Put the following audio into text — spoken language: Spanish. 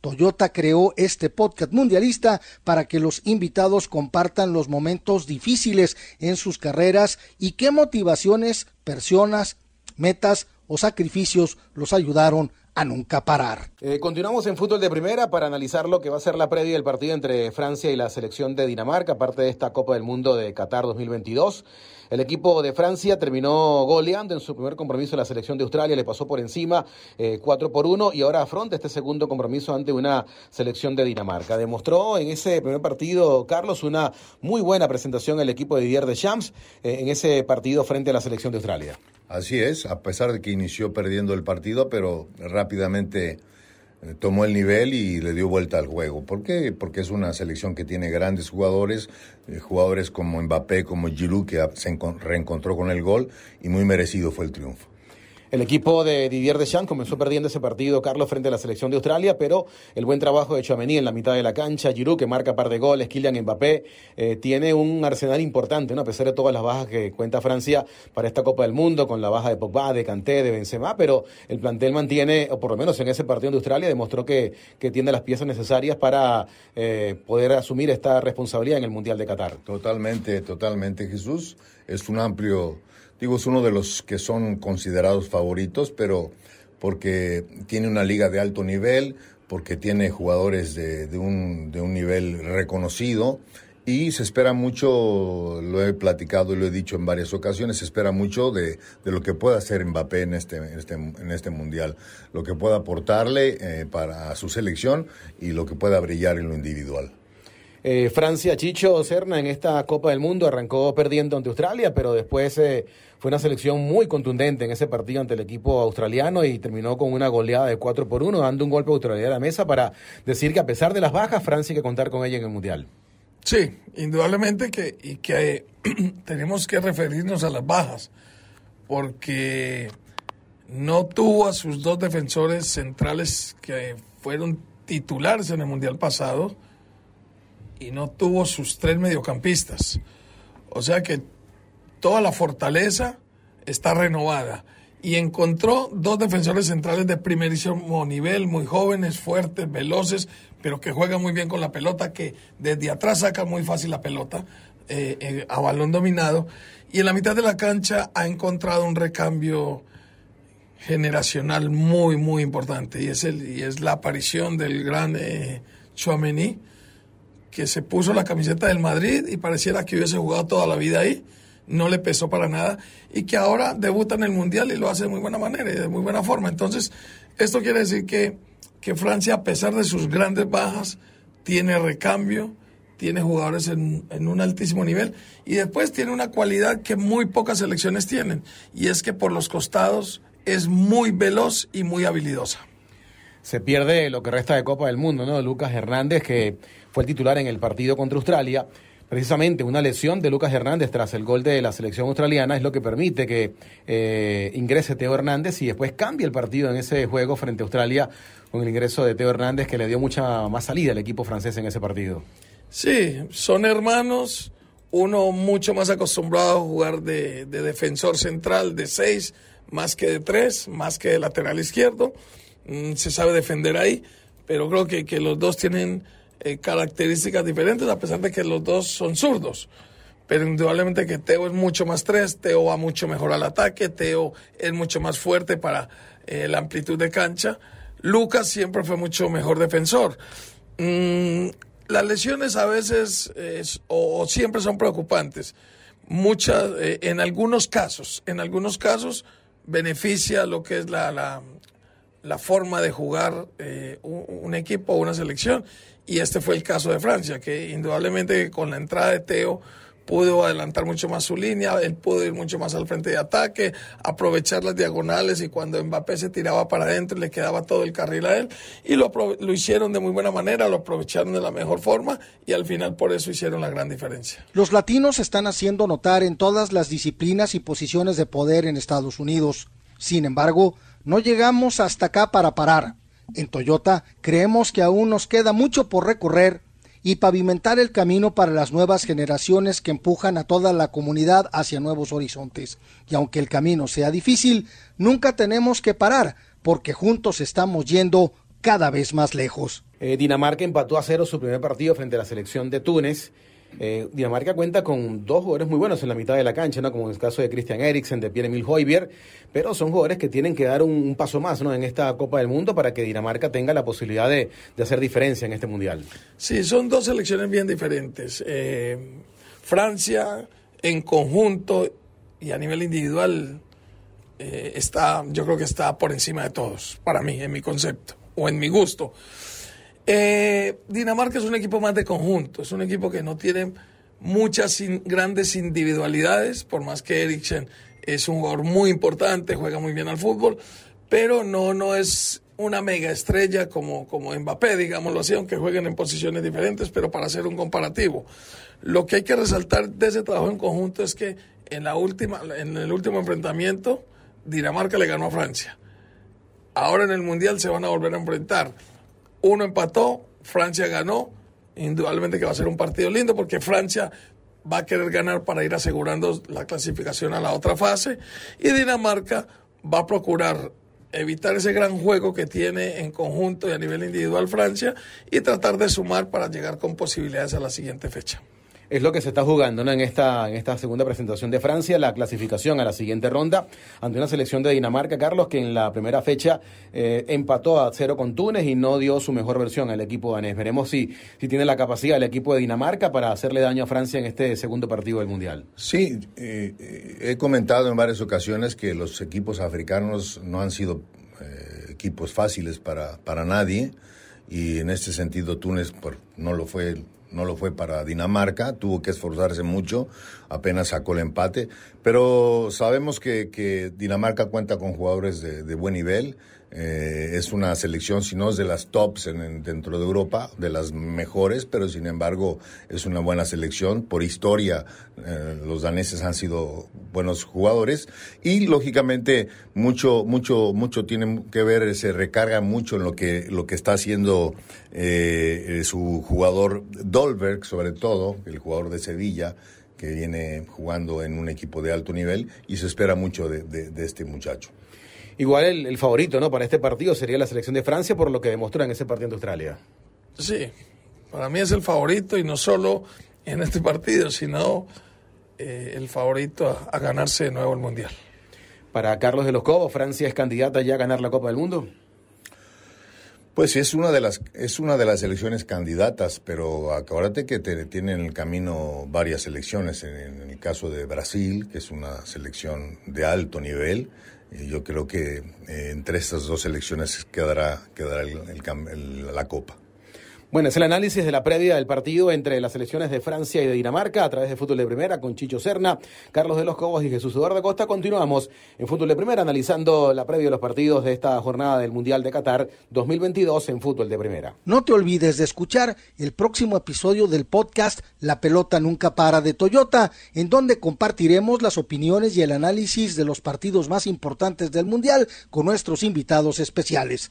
Toyota creó este podcast mundialista para que los invitados compartan los momentos difíciles en sus carreras y qué motivaciones, personas, metas o sacrificios los ayudaron a nunca parar. Eh, continuamos en fútbol de primera para analizar lo que va a ser la previa del partido entre Francia y la selección de Dinamarca, parte de esta Copa del Mundo de Qatar 2022. El equipo de Francia terminó goleando en su primer compromiso en la selección de Australia, le pasó por encima eh, 4 por 1 y ahora afronta este segundo compromiso ante una selección de Dinamarca. Demostró en ese primer partido, Carlos, una muy buena presentación el equipo de Didier Deschamps eh, en ese partido frente a la selección de Australia. Así es, a pesar de que inició perdiendo el partido, pero rápidamente eh, tomó el nivel y le dio vuelta al juego. ¿Por qué? Porque es una selección que tiene grandes jugadores, eh, jugadores como Mbappé, como Giroud, que se reencontró con el gol y muy merecido fue el triunfo. El equipo de Didier Deschamps comenzó perdiendo ese partido, Carlos, frente a la selección de Australia, pero el buen trabajo de Chouameni en la mitad de la cancha, Giroud que marca par de goles, Kylian Mbappé, eh, tiene un arsenal importante, ¿no? a pesar de todas las bajas que cuenta Francia para esta Copa del Mundo, con la baja de Pogba, de Kanté, de Benzema, pero el plantel mantiene, o por lo menos en ese partido de Australia, demostró que, tiene las piezas necesarias para eh, poder asumir esta responsabilidad en el Mundial de Qatar. Totalmente, totalmente, Jesús. Es un amplio Digo, es uno de los que son considerados favoritos, pero porque tiene una liga de alto nivel, porque tiene jugadores de, un, de un nivel reconocido y se espera mucho, lo he platicado y lo he dicho en varias ocasiones, se espera mucho de, de lo que pueda hacer Mbappé en este, en este, en este mundial, lo que pueda aportarle eh, para su selección y lo que pueda brillar en lo individual. Eh, Francia, Chicho Serna en esta Copa del Mundo arrancó perdiendo ante Australia, pero después eh, fue una selección muy contundente en ese partido ante el equipo australiano y terminó con una goleada de 4 por 1, dando un golpe a Australia a la mesa para decir que a pesar de las bajas, Francia hay que contar con ella en el Mundial. Sí, indudablemente que, y que tenemos que referirnos a las bajas, porque no tuvo a sus dos defensores centrales que fueron titulares en el Mundial pasado y no tuvo sus tres mediocampistas. O sea que toda la fortaleza está renovada. Y encontró dos defensores centrales de primerísimo nivel, muy jóvenes, fuertes, veloces, pero que juegan muy bien con la pelota, que desde atrás sacan muy fácil la pelota eh, eh, a balón dominado. Y en la mitad de la cancha ha encontrado un recambio generacional muy, muy importante. Y es, el, y es la aparición del gran eh, Chouameni, que se puso la camiseta del Madrid y pareciera que hubiese jugado toda la vida ahí, no le pesó para nada y que ahora debuta en el Mundial y lo hace de muy buena manera y de muy buena forma. Entonces, esto quiere decir que, que Francia, a pesar de sus grandes bajas, tiene recambio, tiene jugadores en, en, un altísimo nivel y después tiene una cualidad que muy pocas selecciones tienen y es que por los costados es muy veloz y muy habilidosa. Se pierde lo que resta de Copa del Mundo, ¿no? Lucas Hernández que fue el titular en el partido contra Australia. Precisamente una lesión de Lucas Hernández tras el gol de la selección australiana es lo que permite que eh, ingrese Teo Hernández y después cambie el partido en ese juego frente a Australia con el ingreso de Teo Hernández que le dio mucha más salida al equipo francés en ese partido. Sí, son hermanos, uno mucho más acostumbrado a jugar de, de defensor central de seis, más que de tres, más que de lateral izquierdo, mm, se sabe defender ahí, pero creo que, que los dos tienen eh, características diferentes, a pesar de que los dos son zurdos. Pero indudablemente que Teo es mucho más tres, Teo va mucho mejor al ataque, Teo es mucho más fuerte para eh, la amplitud de cancha. Lucas siempre fue mucho mejor defensor. Mm, las lesiones a veces o, siempre son preocupantes. Muchas, eh, en algunos casos, en algunos casos beneficia lo que es la, la, la forma de jugar un, un, equipo o una selección y este fue el caso de Francia, que indudablemente con la entrada de Teo pudo adelantar mucho más su línea, él pudo ir mucho más al frente de ataque, aprovechar las diagonales y cuando Mbappé se tiraba para adentro le quedaba todo el carril a él y lo, lo hicieron de muy buena manera, lo aprovecharon de la mejor forma y al final por eso hicieron la gran diferencia. Los latinos están haciendo notar en todas las disciplinas y posiciones de poder en Estados Unidos. Sin embargo, no llegamos hasta acá para parar. En Toyota creemos que aún nos queda mucho por recorrer y pavimentar el camino para las nuevas generaciones que empujan a toda la comunidad hacia nuevos horizontes. Y aunque el camino sea difícil, nunca tenemos que parar, porque juntos estamos yendo cada vez más lejos. Eh, Dinamarca empató a cero su primer partido frente a la selección de Túnez. Eh, Dinamarca cuenta con dos jugadores muy buenos en la mitad de la cancha, ¿no? como en el caso de Christian Eriksen, de Pierre-Emil Hoybier, pero son jugadores que tienen que dar un, paso más ¿no? en esta Copa del Mundo para que Dinamarca tenga la posibilidad de, hacer diferencia en este Mundial. Sí, son dos selecciones bien diferentes. Eh, Francia en conjunto y a nivel individual eh, está, yo creo que está por encima de todos, para mí, en mi concepto o en mi gusto. Eh, Dinamarca es un equipo más de conjunto, es un equipo que no tiene muchas grandes individualidades, por más que Eriksen es un jugador muy importante, juega muy bien al fútbol, pero no, no es una mega estrella como, como Mbappé, digámoslo así, aunque jueguen en posiciones diferentes, pero para hacer un comparativo. Lo que hay que resaltar de ese trabajo en conjunto es que en, la última, en el último enfrentamiento, Dinamarca le ganó a Francia. Ahora en el Mundial se van a volver a enfrentar uno empató, Francia ganó, indudablemente que va a ser un partido lindo porque Francia va a querer ganar para ir asegurando la clasificación a la otra fase y Dinamarca va a procurar evitar ese gran juego que tiene en conjunto y a nivel individual Francia y tratar de sumar para llegar con posibilidades a la siguiente fecha es lo que se está jugando en, esta, en esta segunda presentación de Francia, la clasificación a la siguiente ronda ante una selección de Dinamarca, Carlos, que en la primera fecha eh, empató a cero con Túnez y no dio su mejor versión al equipo danés. Veremos si, tiene la capacidad el equipo de Dinamarca para hacerle daño a Francia en este segundo partido del Mundial. Sí, eh, eh, he comentado en varias ocasiones que los equipos africanos no han sido equipos fáciles para, para nadie y en este sentido Túnez no lo fue no lo fue para Dinamarca, tuvo que esforzarse mucho, apenas sacó el empate, pero sabemos que, Dinamarca cuenta con jugadores de, buen nivel, eh, es una selección, si no es de las tops en, dentro de Europa, de las mejores, pero sin embargo es una buena selección. Por historia, eh, los daneses han sido buenos jugadores y lógicamente mucho, mucho, mucho tiene que ver, se recarga mucho en lo que, lo que está haciendo eh, su jugador Dolberg, sobre todo, el jugador de Sevilla que viene jugando en un equipo de alto nivel y se espera mucho de este muchacho. Igual el, favorito ¿no? para este partido sería la selección de Francia por lo que demostró en ese partido de Australia. Sí, para mí es el favorito y no solo en este partido, sino eh, el favorito a, ganarse de nuevo el Mundial. Para Carlos de los Cobos, ¿Francia es candidata ya a ganar la Copa del Mundo? Pues es una de las es una de las elecciones candidatas, pero acuérdate que te, tienen en el camino varias selecciones. En, en, el caso de Brasil, que es una selección de alto nivel, yo creo que eh, entre estas dos elecciones quedará, quedará la Copa. Bueno, es el análisis de la previa del partido entre las selecciones de Francia y de Dinamarca a través de Fútbol de Primera con Chicho Serna, Carlos de los Cobos y Jesús Eduardo Costa. Continuamos en Fútbol de Primera analizando la previa de los partidos de esta jornada del Mundial de Qatar 2022 en Fútbol de Primera. No te olvides de escuchar el próximo episodio del podcast La pelota nunca para de Toyota, en donde compartiremos las opiniones y el análisis de los partidos más importantes del Mundial con nuestros invitados especiales.